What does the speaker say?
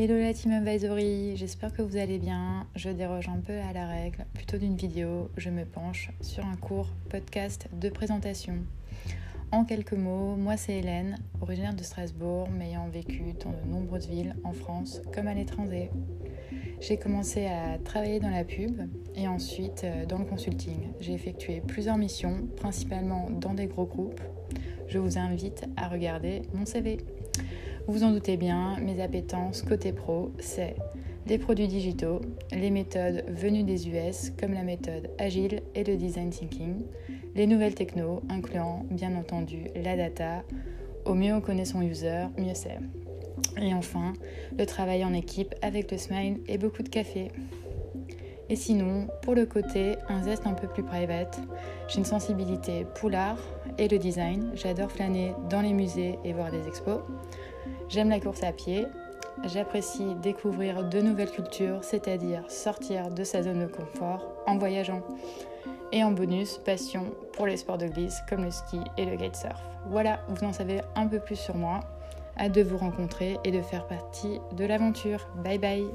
Hello la Team Advisory, j'espère que vous allez bien. Je déroge un peu à la règle. Plutôt d'une vidéo, je me penche sur un court podcast de présentation. En quelques mots, moi c'est Hélène, originaire de Strasbourg, mais ayant vécu dans de nombreuses villes en France comme à l'étranger. J'ai commencé à travailler dans la pub et ensuite euh, dans le consulting. J'ai effectué plusieurs missions, principalement dans des gros groupes. Je vous invite à regarder mon CV. Vous en doutez bien, mes appétences côté pro, c'est les produits digitaux, les méthodes venues des US comme la méthode agile et le design thinking, les nouvelles techno incluant bien entendu la data. Au mieux on connaît son user, mieux c'est. Et enfin, le travail en équipe avec le smile et beaucoup de café. Et sinon, pour le côté, un zeste un peu plus private, j'ai une sensibilité pour l'art et le design. J'adore flâner dans les musées et voir des expos. J'aime la course à pied. J'apprécie découvrir de nouvelles cultures, c'est-à-dire sortir de sa zone de confort en voyageant. Et en bonus, passion pour les sports de glisse comme le ski et le kitesurf. Voilà, vous en savez un peu plus sur moi. Hâte de vous rencontrer et de faire partie de l'aventure. Bye bye